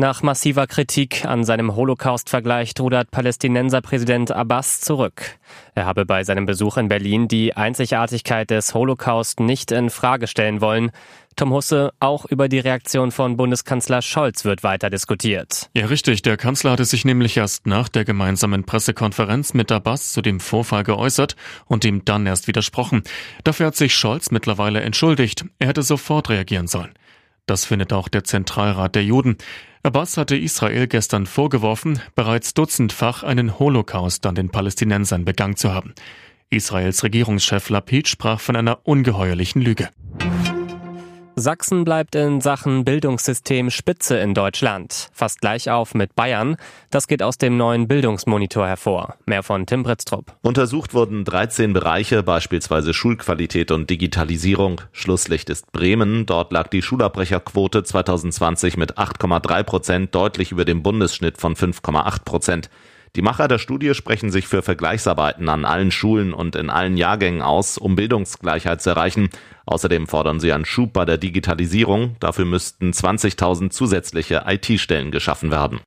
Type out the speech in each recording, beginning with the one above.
Nach massiver Kritik an seinem Holocaust-Vergleich rudert Palästinenser-Präsident Abbas zurück. Er habe bei seinem Besuch in Berlin die Einzigartigkeit des Holocaust nicht in Frage stellen wollen. Tom Husse, auch über die Reaktion von Bundeskanzler Scholz wird weiter diskutiert. Ja, richtig. Der Kanzler hatte sich nämlich erst nach der gemeinsamen Pressekonferenz mit Abbas zu dem Vorfall geäußert und ihm dann erst widersprochen. Dafür hat sich Scholz mittlerweile entschuldigt. Er hätte sofort reagieren sollen. Das findet auch der Zentralrat der Juden. Abbas hatte Israel gestern vorgeworfen, bereits dutzendfach einen Holocaust an den Palästinensern begangen zu haben. Israels Regierungschef Lapid sprach von einer ungeheuerlichen Lüge. Sachsen bleibt in Sachen Bildungssystem Spitze in Deutschland. Fast gleich auf mit Bayern. Das geht aus dem neuen Bildungsmonitor hervor. Mehr von Tim Britztrup. Untersucht wurden 13 Bereiche, beispielsweise Schulqualität und Digitalisierung. Schlusslicht ist Bremen. Dort lag die Schulabbrecherquote 2020 mit 8,3 Prozent deutlich über dem Bundesschnitt von 5,8 Prozent. Die Macher der Studie sprechen sich für Vergleichsarbeiten an allen Schulen und in allen Jahrgängen aus, um Bildungsgleichheit zu erreichen. Außerdem fordern sie einen Schub bei der Digitalisierung. Dafür müssten 20.000 zusätzliche IT-Stellen geschaffen werden.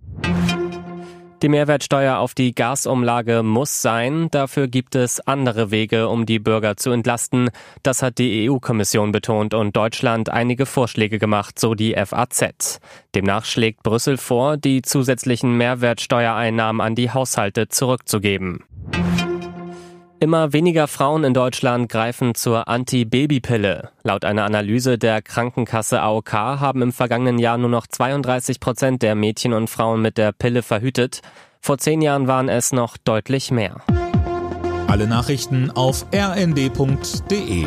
Die Mehrwertsteuer auf die Gasumlage muss sein. Dafür gibt es andere Wege, um die Bürger zu entlasten. Das hat die EU-Kommission betont und Deutschland einige Vorschläge gemacht, so die FAZ. Demnach schlägt Brüssel vor, die zusätzlichen Mehrwertsteuereinnahmen an die Haushalte zurückzugeben. Immer weniger Frauen in Deutschland greifen zur Anti-Baby-Pille. Laut einer Analyse der Krankenkasse AOK haben im vergangenen Jahr nur noch 32 Prozent der Mädchen und Frauen mit der Pille verhütet. Vor zehn Jahren waren es noch deutlich mehr. Alle Nachrichten auf rnd.de